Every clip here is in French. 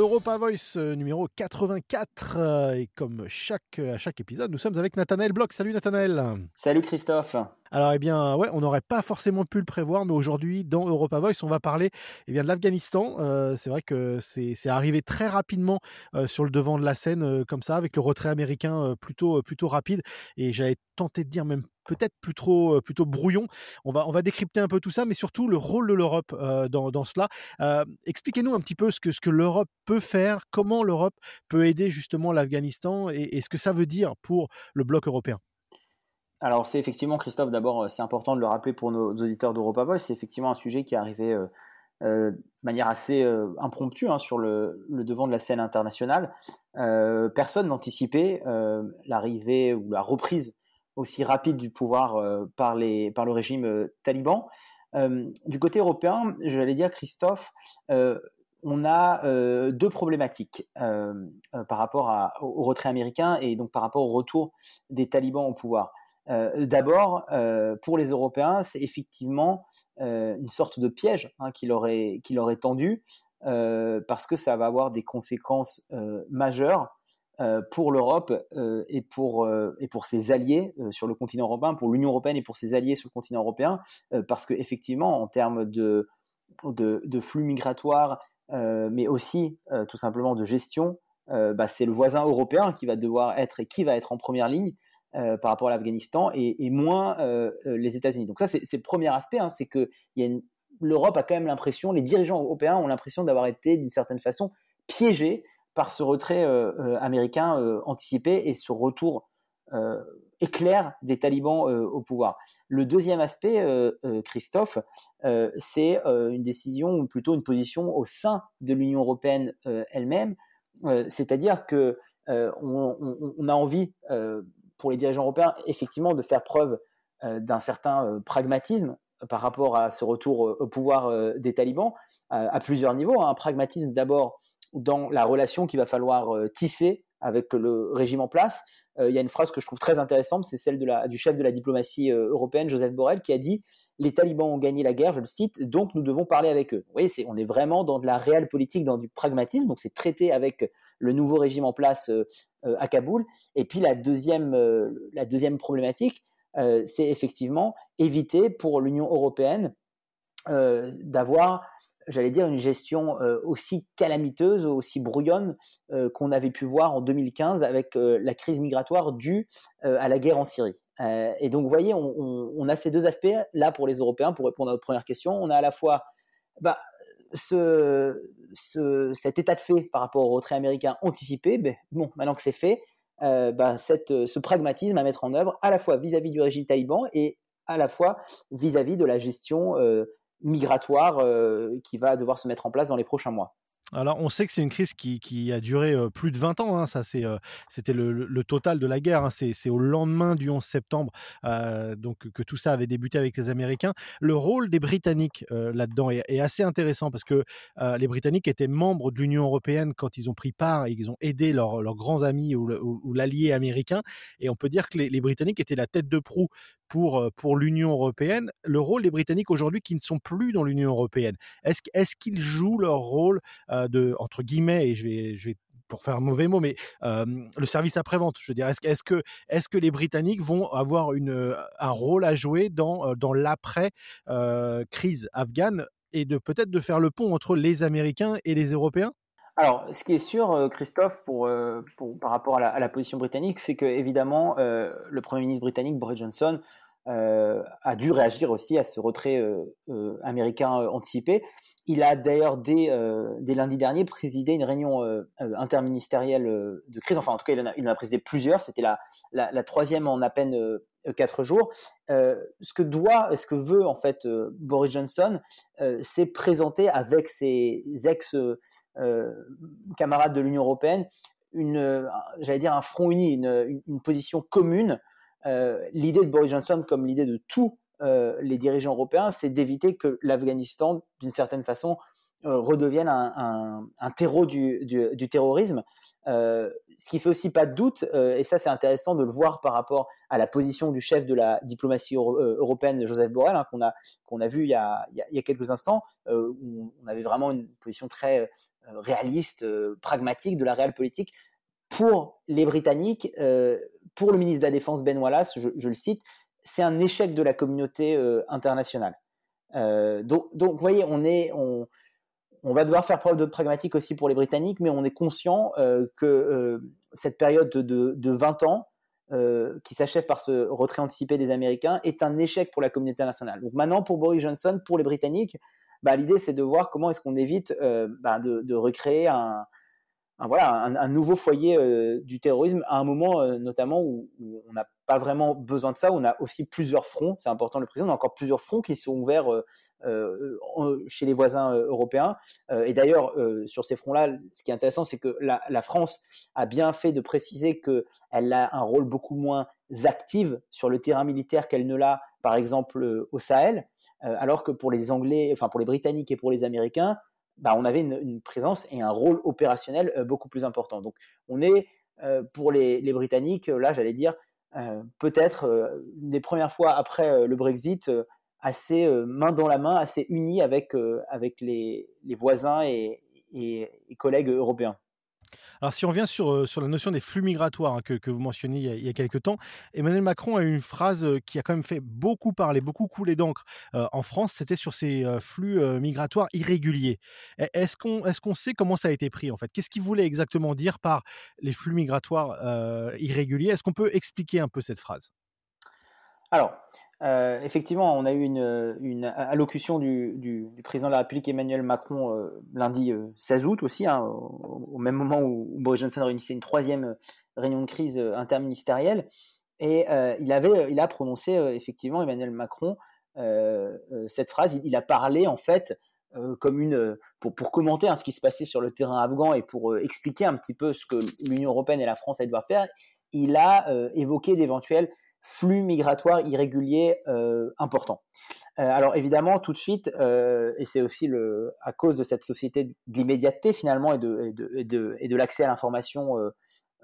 Europa Voice euh, numéro 84. euh, Et comme chaque, à chaque épisode, nous sommes avec Nathanaël Bloch. Salut Nathanaël. Salut Christophe. Alors, eh bien, ouais, on n'aurait pas forcément pu le prévoir, mais aujourd'hui, dans Europa Voice, on va parler eh bien, de l'Afghanistan. Euh, c'est vrai que c'est arrivé très rapidement euh, sur le devant de la scène, euh, comme ça, avec le retrait américain plutôt, plutôt rapide. Et j'avais tenté de dire même peut-être plus trop, plutôt brouillon. On va, on va décrypter un peu tout ça, mais surtout le rôle de l'Europe dans, dans cela. Expliquez-nous un petit peu ce que, ce que l'Europe peut faire, comment l'Europe peut aider justement l'Afghanistan et, et ce que ça veut dire pour le bloc européen. Alors c'est effectivement Christophe, d'abord euh, c'est important de le rappeler pour nos auditeurs d'Europa Voice, c'est effectivement un sujet qui est arrivé euh, euh, de manière assez impromptue hein, sur le, devant de la scène internationale. Personne n'anticipait l'arrivée ou la reprise aussi rapide du pouvoir par, le régime taliban. du côté européen, j'allais dire Christophe, on a deux problématiques par rapport au retrait américain et donc par rapport au retour des talibans au pouvoir. D'abord, pour les Européens, c'est effectivement une sorte de piège hein, qui, leur est, qui leur est tendu parce que ça va avoir des conséquences majeures pour l'Europe euh, et pour euh, ses alliés euh, sur le continent européen, pour l'Union européenne et pour ses alliés sur le continent européen, parce que effectivement, en termes de flux migratoires, mais aussi tout simplement de gestion, bah, c'est le voisin européen qui va devoir être et qui va être en première ligne par rapport à l'Afghanistan et, moins les États-Unis. Donc ça, c'est le premier aspect, hein, c'est que l'Europe a quand même l'impression, les dirigeants européens ont l'impression d'avoir été d'une certaine façon piégés par ce retrait euh, euh, américain euh, anticipé et ce retour éclair des talibans au pouvoir. Le deuxième aspect, Christophe, c'est une décision ou plutôt une position au sein de l'Union européenne elle-même, c'est-à-dire que on, on, on, a envie pour les dirigeants européens effectivement de faire preuve d'un certain pragmatisme par rapport à ce retour au pouvoir des talibans à plusieurs niveaux. Hein. Un pragmatisme d'abord dans la relation qu'il va falloir euh, tisser avec le régime en place. Euh, il y a une phrase que je trouve très intéressante, c'est celle du chef de la diplomatie euh, européenne, Joseph Borrell, qui a dit les talibans ont gagné la guerre, je le cite, donc nous devons parler avec eux. Vous voyez, on est vraiment dans de la réelle politique, dans du pragmatisme, donc c'est traité avec le nouveau régime en place euh, à Kaboul. Et puis la deuxième, euh, la deuxième problématique, euh, c'est effectivement éviter pour l'Union européenne d'avoir j'allais dire, une gestion euh, aussi calamiteuse, aussi brouillonne euh, qu'on avait pu voir en 2015 avec euh, la crise migratoire due à la guerre en Syrie. et donc, vous voyez, on, a ces deux aspects là pour les Européens, pour répondre à votre première question. On a à la fois bah, ce, ce, cet état de fait par rapport au retrait américain anticipé. Ben, bon, maintenant que c'est fait, bah, cette, ce pragmatisme à mettre en œuvre à la fois vis-à-vis -vis du régime taliban et à la fois vis-à-vis -vis de la gestion migratoire euh, qui va devoir se mettre en place dans les prochains mois. Alors, on sait que c'est une crise qui, a duré plus de 20 ans. Hein, ça, c'était le, total de la guerre. Hein, c'est, au lendemain du 11 septembre, donc que tout ça avait débuté avec les Américains. Le rôle des Britanniques là-dedans est, assez intéressant parce que les Britanniques étaient membres de l'Union européenne quand ils ont pris part et ils ont aidé leurs, grands amis ou, l'allié américain. Et on peut dire que les, Britanniques étaient la tête de proue pour pour l'Union européenne. Le rôle des Britanniques aujourd'hui qui ne sont plus dans l'Union européenne. Est-ce, est-ce qu'ils jouent leur rôle de entre guillemets et je vais je vais pour faire un mauvais mot, mais le service après-vente. Je veux dire, est-ce, est-ce que est-ce que les Britanniques vont avoir une un rôle à jouer dans dans l'après euh, crise afghane et de peut-être de faire le pont entre les Américains et les Européens? Alors, ce qui est sûr, Christophe, pour, pour par rapport à la, position britannique, c'est que évidemment, euh, le Premier ministre britannique Boris Johnson euh, a dû réagir aussi à ce retrait euh, euh, américain anticipé. Il a d'ailleurs dès, lundi dernier présidé une réunion interministérielle de crise. Enfin, en tout cas, il en a, il présidé plusieurs. C'était la, la, troisième en à peine quatre jours. ce que doit, ce que veut en fait Boris Johnson, c'est présenter avec ses ex camarades de l'Union européenne j'allais dire un front uni, une, position commune euh, l'idée de Boris Johnson, comme l'idée de tous euh, les dirigeants européens, c'est d'éviter que l'Afghanistan, d'une certaine façon, redevienne un, terreau du, terrorisme. ce qui fait aussi pas de doute, et ça c'est intéressant de le voir par rapport à la position du chef de la diplomatie européenne, Joseph Borrell, hein, qu'on a, qu'on a vu il y a, quelques instants, où on avait vraiment une position très réaliste, pragmatique de la réelle politique pour les Britanniques, euh, pour le ministre de la Défense Ben Wallace, je, le cite, c'est un échec de la communauté euh, internationale. Euh, donc, vous voyez, on, est, on, va devoir faire preuve de pragmatique aussi pour les Britanniques, mais on est conscient que cette période de, de 20 ans, qui s'achève par ce retrait anticipé des Américains, est un échec pour la communauté internationale. Donc maintenant, pour Boris Johnson, pour les Britanniques, bah, l'idée c'est de voir comment est-ce qu'on évite bah, de, recréer un, un, voilà, un, nouveau foyer euh, du terrorisme à un moment euh, notamment où, on n'a pas vraiment besoin de ça, où on a aussi plusieurs fronts, c'est important le président, on a encore plusieurs fronts qui sont ouverts euh, chez les voisins européens. et d'ailleurs, sur ces fronts-là, ce qui est intéressant, c'est que la, la, France a bien fait de préciser qu'elle a un rôle beaucoup moins actif sur le terrain militaire qu'elle ne l'a, par exemple, au Sahel, alors que pour les Anglais, enfin pour les Britanniques et pour les Américains, bah, on avait une, présence et un rôle opérationnel euh, beaucoup plus important. Donc, on est euh, pour les, Britanniques, euh, là, j'allais dire, peut-être des premières fois après le Brexit, assez main dans la main, assez unis avec, avec les, voisins et collègues européens. Alors si on revient sur, euh, sur la notion des flux migratoires hein, que, que, vous mentionniez il y, a, quelques temps, Emmanuel Macron a eu une phrase euh, qui a quand même fait beaucoup parler, beaucoup couler d'encre euh, en France, c'était sur ces flux migratoires irréguliers. E, est-ce qu'on est sait comment ça a été pris en fait? Qu'est-ce qu'il voulait exactement dire par les flux migratoires irréguliers? Est-ce qu'on peut expliquer un peu cette phrase? Alors, euh, effectivement, on a eu une, allocution du, président de la République Emmanuel Macron euh, lundi 16 euh, août aussi, hein, au, même moment où, Boris Johnson réunissait une troisième réunion de crise interministérielle. Et il, avait, il a prononcé effectivement Emmanuel Macron cette phrase. Il, a parlé en fait comme une pour, pour commenter hein, ce qui se passait sur le terrain afghan et pour expliquer un petit peu ce que l'Union européenne et la France allaient devoir faire. Il a évoqué d'éventuels flux migratoires irréguliers euh, importants. Euh, alors évidemment, tout de suite, euh, et c'est aussi à cause de cette société de l'immédiateté finalement et de, l'accès à l'information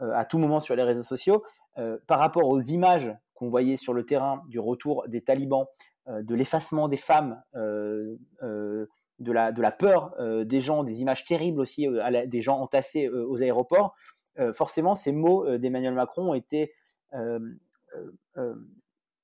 à tout moment sur les réseaux sociaux, par rapport aux images qu'on voyait sur le terrain du retour des talibans, de l'effacement des femmes, de, la, peur des gens, des images terribles aussi, des gens entassés aux aéroports, forcément ces mots d'Emmanuel Macron ont été euh, euh,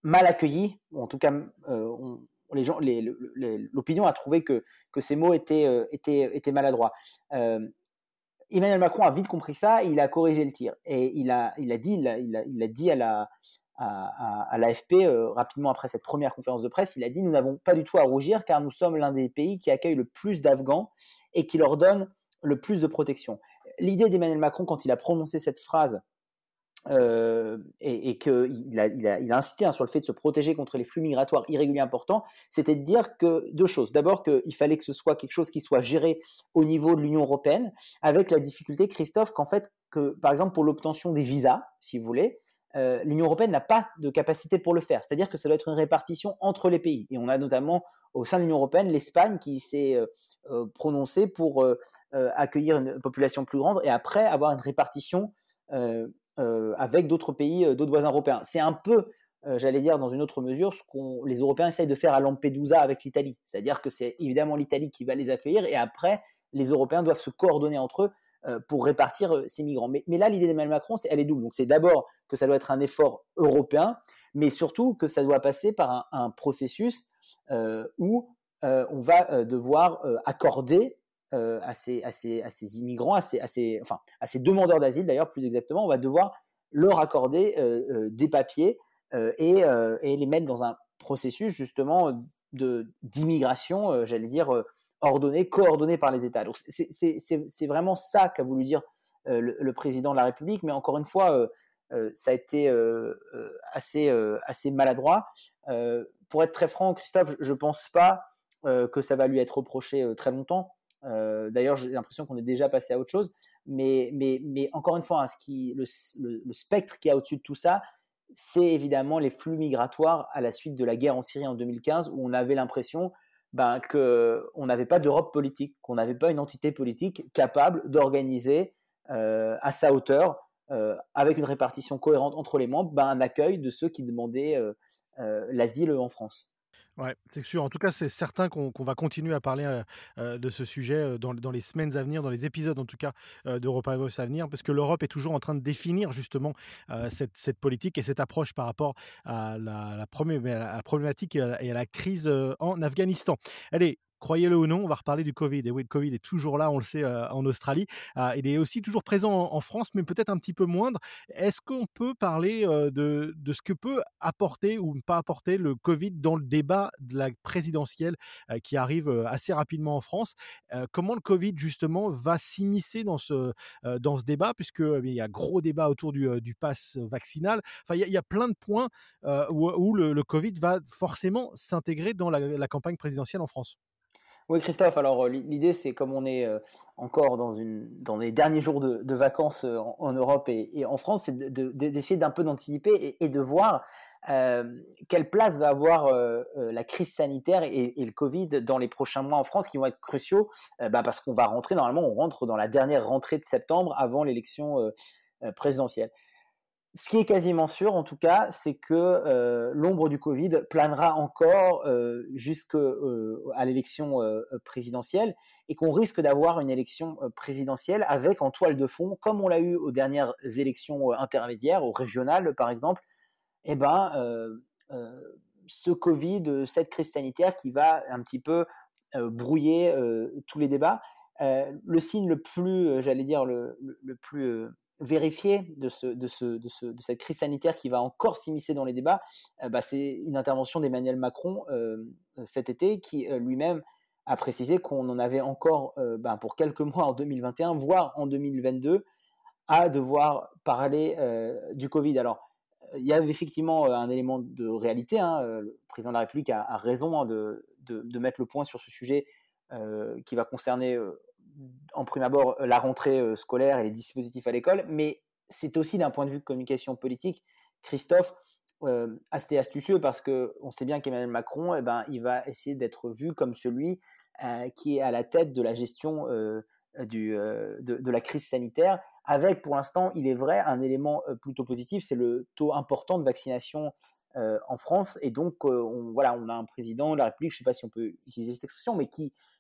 mal accueillis, en tout cas, euh, les gens, l'opinion a trouvé que, que ces mots étaient, étaient, maladroits. Emmanuel Macron a vite compris ça, il a corrigé le tir et il a, il a dit, il a, il a, dit à la, à, l'AFP rapidement après cette première conférence de presse, il a dit nous n'avons pas du tout à rougir car nous sommes l'un des pays qui accueille le plus d'Afghans et qui leur donne le plus de protection. L'idée d'Emmanuel Macron quand il a prononcé cette phrase euh, et, et qu'il a, il a, il insisté hein, sur le fait de se protéger contre les flux migratoires irréguliers importants, c'était de dire que deux choses. D'abord qu'il fallait que ce soit quelque chose qui soit géré au niveau de l'Union européenne, avec la difficulté, Christophe, qu'en fait, que par exemple pour l'obtention des visas, si vous voulez, euh, l'Union européenne n'a pas de capacité pour le faire. C'est-à-dire que ça doit être une répartition entre les pays. Et on a notamment au sein de l'Union européenne l'Espagne qui s'est euh, euh prononcée pour accueillir une population plus grande et après avoir une répartition avec d'autres pays, euh, d'autres voisins européens. C'est un peu, euh, j'allais dire dans une autre mesure, ce qu'on les Européens essayent de faire à Lampedusa avec l'Italie. C'est-à-dire que c'est évidemment l'Italie qui va les accueillir et après, les Européens doivent se coordonner entre eux pour répartir ces migrants. Mais, là, l'idée d'Emmanuel Macron, elle est double. Donc c'est d'abord que ça doit être un effort européen, mais surtout que ça doit passer par un, processus où on va devoir accorder euh, à, ces, immigrants, à ces, enfin, à ces demandeurs d'asile d'ailleurs plus exactement, on va devoir leur accorder euh, euh, des papiers et, les mettre dans un processus justement d'immigration, j'allais dire, ordonné, coordonné par les États. Donc c'est vraiment ça qu'a voulu dire le, président de la République, mais encore une fois, ça a été assez, assez maladroit. pour être très franc, Christophe, je ne pense pas que ça va lui être reproché très longtemps. Euh, d'ailleurs, j'ai l'impression qu'on est déjà passé à autre chose. Mais, encore une fois, hein, ce le, spectre qui a au-dessus de tout ça, c'est évidemment les flux migratoires à la suite de la guerre en Syrie en 2015, où on avait l'impression ben, qu'on n'avait pas d'Europe politique, qu'on n'avait pas une entité politique capable d'organiser à sa hauteur, avec une répartition cohérente entre les membres, ben, un accueil de ceux qui demandaient l'asile en France. Ouais, c'est sûr. En tout cas, c'est certain qu'on va continuer à parler de ce sujet dans, les semaines à venir, dans les épisodes en tout cas d'Europa Voice à venir, parce que l'Europe est toujours en train de définir justement cette, politique et cette approche par rapport à la, la, la problématique et à la, crise en Afghanistan. Allez, croyez-le ou non, on va reparler du Covid. Et oui, le Covid est toujours là, on le sait, euh, en Australie. Euh, il est aussi toujours présent en, France, mais peut-être un petit peu moindre. Est-ce qu'on peut parler euh, de, ce que peut apporter ou ne pas apporter le Covid dans le débat de la présidentielle qui arrive assez rapidement en France? Comment le Covid, justement, va s'immiscer dans ce, dans ce débat, puisqu'il eh il y a gros débat autour du, du pass vaccinal. Enfin, il y, a, plein de points où, le, Covid va forcément s'intégrer dans la campagne présidentielle en France. Oui, Christophe, alors euh, l'idée, c'est comme on est euh, encore dans, les derniers jours de, vacances euh, en, Europe et, en France, c'est d'essayer d'un peu d'anticiper et, de voir quelle place va avoir la crise sanitaire et, le Covid dans les prochains mois en France qui vont être cruciaux, bah, parce qu'on va rentrer, normalement, on rentre dans la dernière rentrée de septembre avant l'élection présidentielle. Ce qui est quasiment sûr, en tout cas, c'est que euh, l'ombre du Covid planera encore euh, jusqu'à euh, l'élection présidentielle et qu'on risque d'avoir une élection présidentielle avec en toile de fond, comme on l'a eu aux dernières élections intermédiaires, au régional par exemple, eh ben, ce Covid, cette crise sanitaire qui va un petit peu brouiller tous les débats. le signe le plus, j'allais dire, le plus vérifié de, ce, de, ce, de, ce, de, cette crise sanitaire qui va encore s'immiscer dans les débats, euh, bah, c'est une intervention d'Emmanuel Macron euh, euh, cet été qui lui-même a précisé qu'on en avait encore bah, pour quelques mois en 2021, voire en 2022, à devoir parler du Covid. Alors, il y a effectivement un élément de réalité. Hein, le président de la République a, raison hein, de, mettre le point sur ce sujet qui va concerner en prime abord la rentrée euh, scolaire et les dispositifs à l'école, mais c'est aussi d'un point de vue de communication politique, Christophe, euh, assez astucieux parce que on sait bien qu'Emmanuel Macron, eh ben, il va essayer d'être vu comme celui euh, qui est à la tête de la gestion du, de, la crise sanitaire, avec pour l'instant, il est vrai, un élément plutôt positif, c'est le taux important de vaccination en France, et donc on, voilà, on a un président de la République, je ne sais pas si on peut utiliser cette expression, mais qui euh,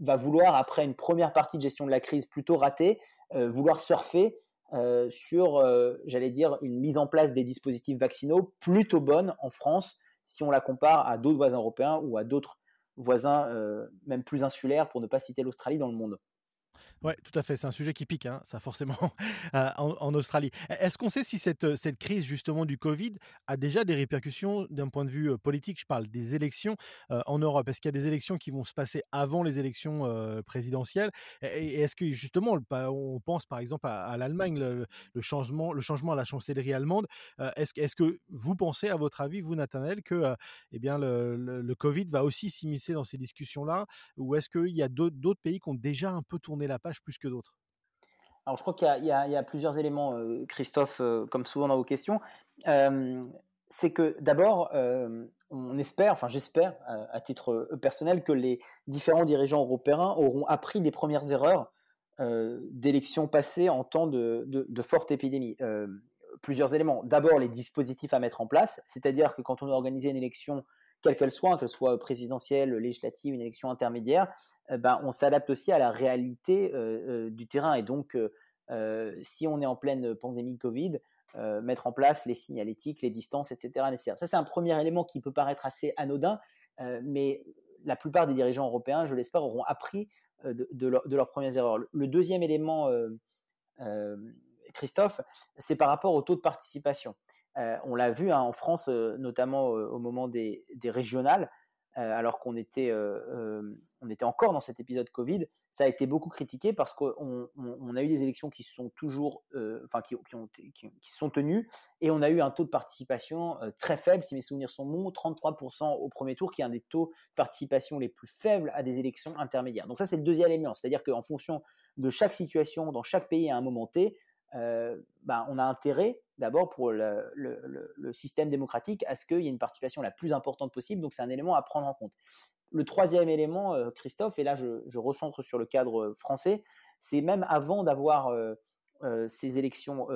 va vouloir, après une première partie de gestion de la crise plutôt ratée, euh, vouloir surfer euh, sur, j'allais dire, une mise en place des dispositifs vaccinaux plutôt bonne en France si on la compare à d'autres voisins européens ou à d'autres voisins même plus insulaires, pour ne pas citer l'Australie dans le monde. Oui, tout à fait. C'est un sujet qui pique, hein, ça forcément, euh, en, Australie. E, est-ce qu'on sait si cette, euh, cette crise justement du Covid a déjà des répercussions d'un point de vue politique? Je parle des élections en Europe. Est-ce qu'il y a des élections qui vont se passer avant les élections présidentielles? Et, est-ce que justement, on pense par exemple à, l'Allemagne, le, changement, le changement à la chancellerie allemande. est-ce, est que vous pensez, à votre avis, vous Nathanaël, que eh bien, le, le, Covid va aussi s'immiscer dans ces discussions-là? Ou est-ce qu'il y a d'autres pays qui ont déjà un peu tourné la page plus que d'autres alors, je crois qu'il y, a plusieurs éléments, euh, Christophe, euh, comme souvent dans vos questions. Euh, c'est que d'abord, on espère, enfin j'espère, à titre personnel, que les différents dirigeants européens auront appris des premières erreurs d'élections passées en temps de, de, de forte épidémie. plusieurs éléments. D'abord, les dispositifs à mettre en place, c'est-à-dire que quand on a organisé une élection quelle qu'elle soit, qu'elle soit présidentielle, législative, une élection intermédiaire, euh, ben, on s'adapte aussi à la réalité euh, euh, du terrain. Et donc, si on est en pleine pandémie Covid, mettre en place les signalétiques, les distances, etc. nécessaires. Ça, c'est un premier élément qui peut paraître assez anodin, mais la plupart des dirigeants européens, je l'espère, auront appris de, leurs premières erreurs. Le deuxième élément, Christophe, c'est par rapport au taux de participation. Euh, on l'a vu hein, en France, euh, notamment euh, au moment des, régionales, alors qu'on était, encore dans cet épisode Covid, ça a été beaucoup critiqué parce qu'on a eu des élections qui sont toujours, enfin qui, qui, sont tenues, et on a eu un taux de participation très faible, si mes souvenirs sont bons, 33% au premier tour, qui est un des taux de participation les plus faibles à des élections intermédiaires. Donc ça, c'est le deuxième élément, c'est-à-dire qu'en fonction de chaque situation, dans chaque pays à un moment T, bah, on a intérêt d'abord pour le, système démocratique à ce qu'il y ait une participation la plus importante possible. Donc c'est un élément à prendre en compte. Le troisième élément, Christophe, et là je, je, recentre sur le cadre français, c'est même avant d'avoir ces élections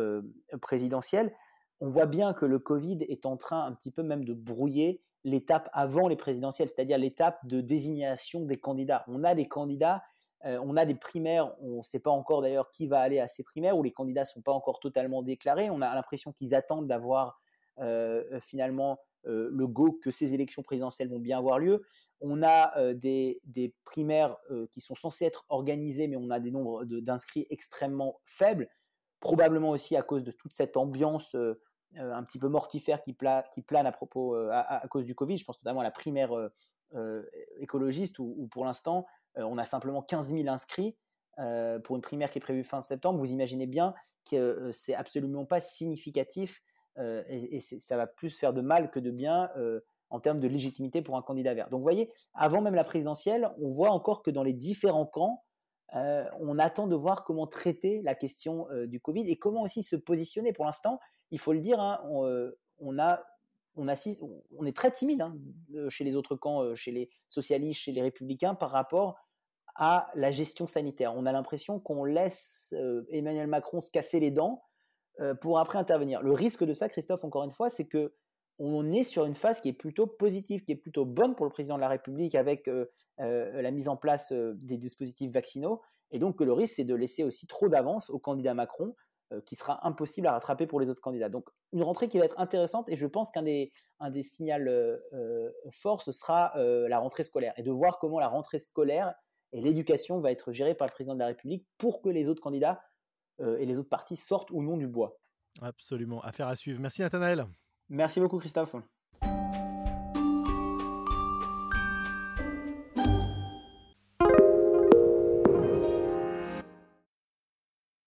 présidentielles, on voit bien que le Covid est en train un petit peu même de brouiller l'étape avant les présidentielles, c'est-à-dire l'étape de désignation des candidats. On a des candidats, euh, on a des primaires, on ne sait pas encore d'ailleurs qui va aller à ces primaires, où les candidats ne sont pas encore totalement déclarés. On a l'impression qu'ils attendent d'avoir euh, finalement euh, le go que ces élections présidentielles vont bien avoir lieu. On a des, primaires qui sont censées être organisées, mais on a des nombres d'inscrits extrêmement faibles, probablement aussi à cause de toute cette ambiance un petit peu mortifère qui, plane à propos à, cause du Covid. Je pense notamment à la primaire écologiste où, pour l'instant on a simplement 15 000 inscrits pour une primaire qui est prévue fin septembre. Vous imaginez bien que c'est absolument pas significatif et, ça va plus faire de mal que de bien en termes de légitimité pour un candidat vert. Donc vous voyez, avant même la présidentielle, on voit encore que dans les différents camps, on attend de voir comment traiter la question du Covid et comment aussi se positionner. Pour l'instant, il faut le dire, hein, euh, on, a, on, est très timide hein, chez les autres camps, euh, chez les socialistes, chez les républicains, par rapport à la gestion sanitaire. On a l'impression qu'on laisse euh, Emmanuel Macron se casser les dents pour après intervenir. Le risque de ça, Christophe, encore une fois, c'est que on est sur une phase qui est plutôt positive, qui est plutôt bonne pour le président de la République avec la mise en place des dispositifs vaccinaux. Et donc, le risque, c'est de laisser aussi trop d'avance au candidat Macron euh, qui sera impossible à rattraper pour les autres candidats. Donc une rentrée qui va être intéressante et je pense qu'un des, un des signaux euh, euh, forts, ce sera la rentrée scolaire et de voir comment la rentrée scolaire et l'éducation va être gérée par le président de la République pour que les autres candidats et les autres partis sortent ou non du bois. Absolument, affaire à suivre. Merci Nathanaël. Merci beaucoup Christophe.